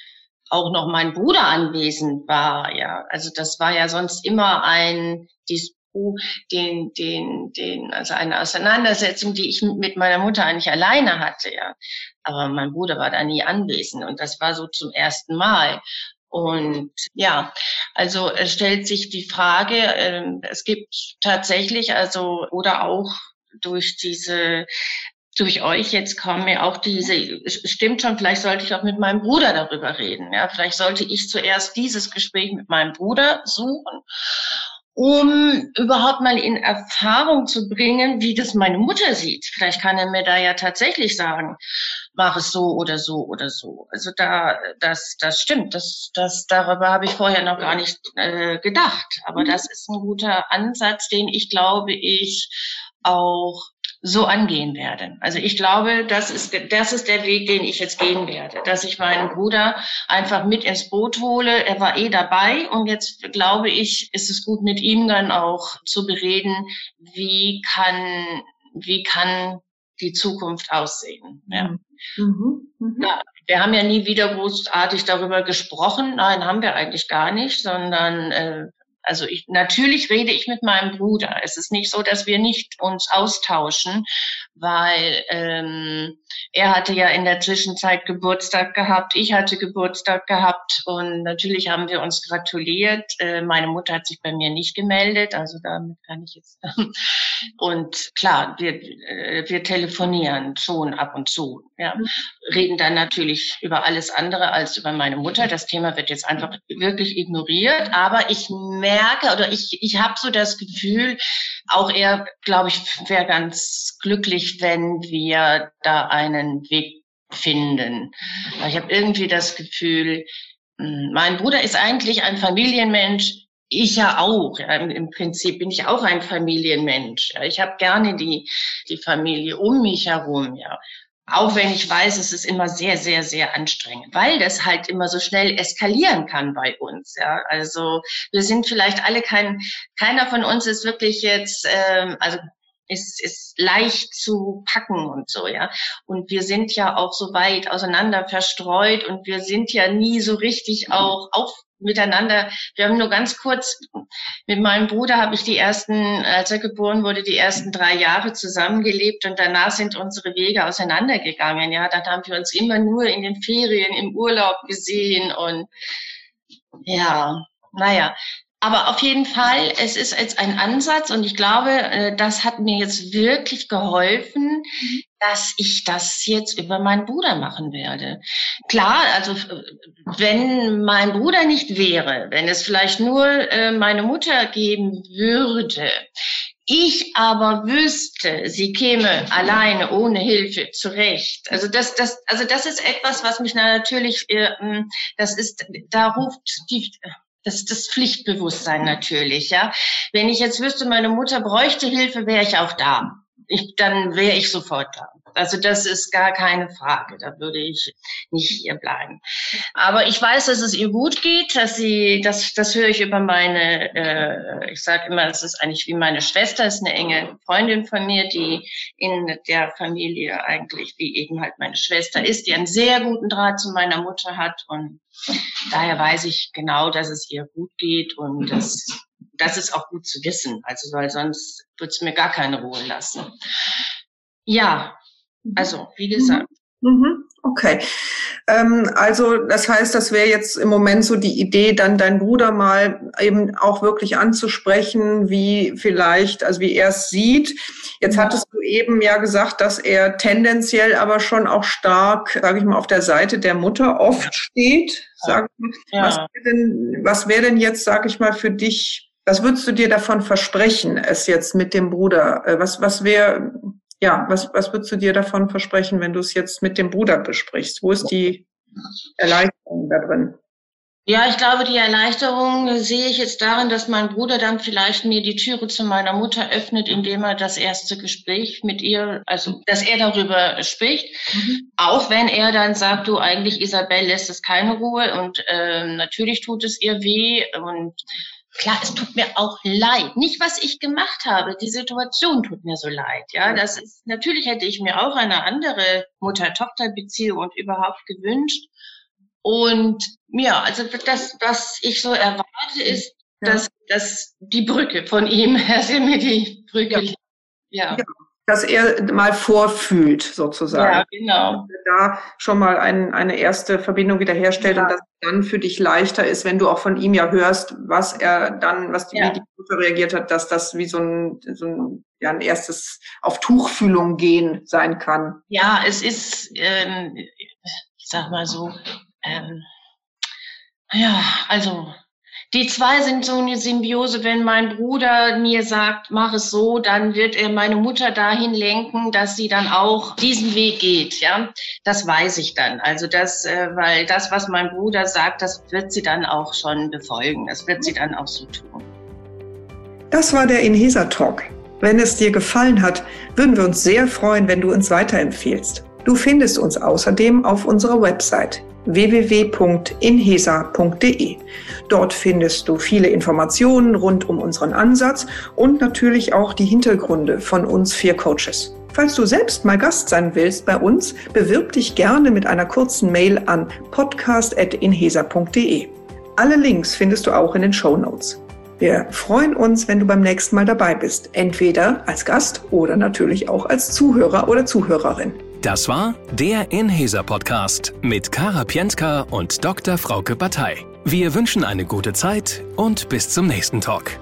auch noch mein Bruder anwesend war, ja. Also das war ja sonst immer ein Disput, den, den, den, also eine Auseinandersetzung, die ich mit meiner Mutter eigentlich alleine hatte, ja. Aber mein Bruder war da nie anwesend und das war so zum ersten Mal. Und ja, also es stellt sich die Frage, äh, es gibt tatsächlich, also oder auch durch diese durch euch jetzt kommen mir auch diese, stimmt schon, vielleicht sollte ich auch mit meinem Bruder darüber reden. Ja, vielleicht sollte ich zuerst dieses Gespräch mit meinem Bruder suchen um überhaupt mal in Erfahrung zu bringen, wie das meine Mutter sieht. Vielleicht kann er mir da ja tatsächlich sagen, mach es so oder so oder so. Also da, das, das stimmt. Das, das, darüber habe ich vorher noch gar nicht äh, gedacht. Aber das ist ein guter Ansatz, den ich glaube ich auch so angehen werde. Also ich glaube, das ist, das ist der Weg, den ich jetzt gehen werde, dass ich meinen Bruder einfach mit ins Boot hole. Er war eh dabei und jetzt glaube ich, ist es gut, mit ihm dann auch zu bereden, wie kann, wie kann die Zukunft aussehen. Ja. Mhm. Mhm. ja. Wir haben ja nie wieder großartig darüber gesprochen. Nein, haben wir eigentlich gar nicht, sondern äh, also ich, natürlich rede ich mit meinem Bruder. Es ist nicht so, dass wir nicht uns austauschen, weil ähm, er hatte ja in der Zwischenzeit Geburtstag gehabt, ich hatte Geburtstag gehabt und natürlich haben wir uns gratuliert. Äh, meine Mutter hat sich bei mir nicht gemeldet, also damit kann ich jetzt. Und klar, wir, äh, wir telefonieren schon ab und zu. Ja. Mhm. Reden dann natürlich über alles andere als über meine Mutter. Das Thema wird jetzt einfach wirklich ignoriert, aber ich merke oder ich, ich habe so das Gefühl, auch er, glaube ich, wäre ganz glücklich, wenn wir da einen Weg finden. Ich habe irgendwie das Gefühl, hm, mein Bruder ist eigentlich ein Familienmensch. Ich ja auch. Ja, Im Prinzip bin ich auch ein Familienmensch. Ja, ich habe gerne die, die Familie um mich herum. Ja. Auch wenn ich weiß, es ist immer sehr, sehr, sehr anstrengend, weil das halt immer so schnell eskalieren kann bei uns. Ja, also wir sind vielleicht alle kein, keiner von uns ist wirklich jetzt, ähm, also ist, ist leicht zu packen und so, ja. Und wir sind ja auch so weit auseinander verstreut und wir sind ja nie so richtig auch auf miteinander. Wir haben nur ganz kurz, mit meinem Bruder habe ich die ersten, als er geboren wurde, die ersten drei Jahre zusammengelebt und danach sind unsere Wege auseinandergegangen. Ja, dann haben wir uns immer nur in den Ferien, im Urlaub gesehen und ja, naja, aber auf jeden Fall, es ist jetzt ein Ansatz und ich glaube, äh, das hat mir jetzt wirklich geholfen, dass ich das jetzt über meinen Bruder machen werde. Klar, also wenn mein Bruder nicht wäre, wenn es vielleicht nur äh, meine Mutter geben würde, ich aber wüsste, sie käme alleine ohne Hilfe zurecht. Also das, das, also das ist etwas, was mich natürlich, äh, das ist, da ruft die, das ist das Pflichtbewusstsein natürlich, ja. Wenn ich jetzt wüsste, meine Mutter bräuchte Hilfe, wäre ich auch da. Ich, dann wäre ich sofort da. Also das ist gar keine Frage. Da würde ich nicht hier bleiben. Aber ich weiß, dass es ihr gut geht, dass sie, das, das höre ich über meine, äh, ich sage immer, es ist eigentlich wie meine Schwester, ist eine enge Freundin von mir, die in der Familie eigentlich, wie eben halt meine Schwester ist, die einen sehr guten Draht zu meiner Mutter hat und daher weiß ich genau, dass es ihr gut geht und das, das ist auch gut zu wissen. Also, weil sonst wird es mir gar keine Ruhe lassen. Ja, also, wie gesagt. Mhm. Okay. Ähm, also das heißt, das wäre jetzt im Moment so die Idee, dann dein Bruder mal eben auch wirklich anzusprechen, wie vielleicht, also wie er es sieht. Jetzt hattest du eben ja gesagt, dass er tendenziell aber schon auch stark, sage ich mal, auf der Seite der Mutter oft steht. Sag, ja. Was wäre denn, was wär denn jetzt, sage ich mal, für dich, was würdest du dir davon versprechen, es jetzt mit dem Bruder? Äh, was, was wäre ja, was, was würdest du dir davon versprechen, wenn du es jetzt mit dem Bruder besprichst? Wo ist die Erleichterung da drin? Ja, ich glaube, die Erleichterung sehe ich jetzt darin, dass mein Bruder dann vielleicht mir die Türe zu meiner Mutter öffnet, indem er das erste Gespräch mit ihr, also dass er darüber spricht, mhm. auch wenn er dann sagt, du eigentlich Isabel lässt es keine Ruhe und äh, natürlich tut es ihr weh und klar, es tut mir auch leid. Nicht, was ich gemacht habe. Die Situation tut mir so leid. Ja, das ist, natürlich hätte ich mir auch eine andere Mutter-Tochter-Beziehung und überhaupt gewünscht. Und ja, also das, was ich so erwarte, ist, ja. dass, dass die Brücke von ihm, er ist mir die Brücke. Ja. ja. ja dass er mal vorfühlt, sozusagen. Ja, genau. Dass er da schon mal ein, eine erste Verbindung wiederherstellt ja. und dass es dann für dich leichter ist, wenn du auch von ihm ja hörst, was er dann, was die, ja. die Mutter reagiert hat, dass das wie so ein, so ein, ja, ein erstes auf Tuchfühlung gehen sein kann. Ja, es ist, ähm, ich sag mal so, ähm, ja, also die zwei sind so eine Symbiose. Wenn mein Bruder mir sagt, mach es so, dann wird er meine Mutter dahin lenken, dass sie dann auch diesen Weg geht. Ja, das weiß ich dann. Also das, äh, weil das, was mein Bruder sagt, das wird sie dann auch schon befolgen. Das wird sie dann auch so tun. Das war der Inhesa Talk. Wenn es dir gefallen hat, würden wir uns sehr freuen, wenn du uns weiterempfehlst. Du findest uns außerdem auf unserer Website www.inhesa.de. Dort findest du viele Informationen rund um unseren Ansatz und natürlich auch die Hintergründe von uns vier Coaches. Falls du selbst mal Gast sein willst bei uns, bewirb dich gerne mit einer kurzen Mail an podcast.inhesa.de. Alle Links findest du auch in den Show Notes. Wir freuen uns, wenn du beim nächsten Mal dabei bist, entweder als Gast oder natürlich auch als Zuhörer oder Zuhörerin. Das war der Inhaser Podcast mit Kara Pientka und Dr. Frauke Batei. Wir wünschen eine gute Zeit und bis zum nächsten Talk.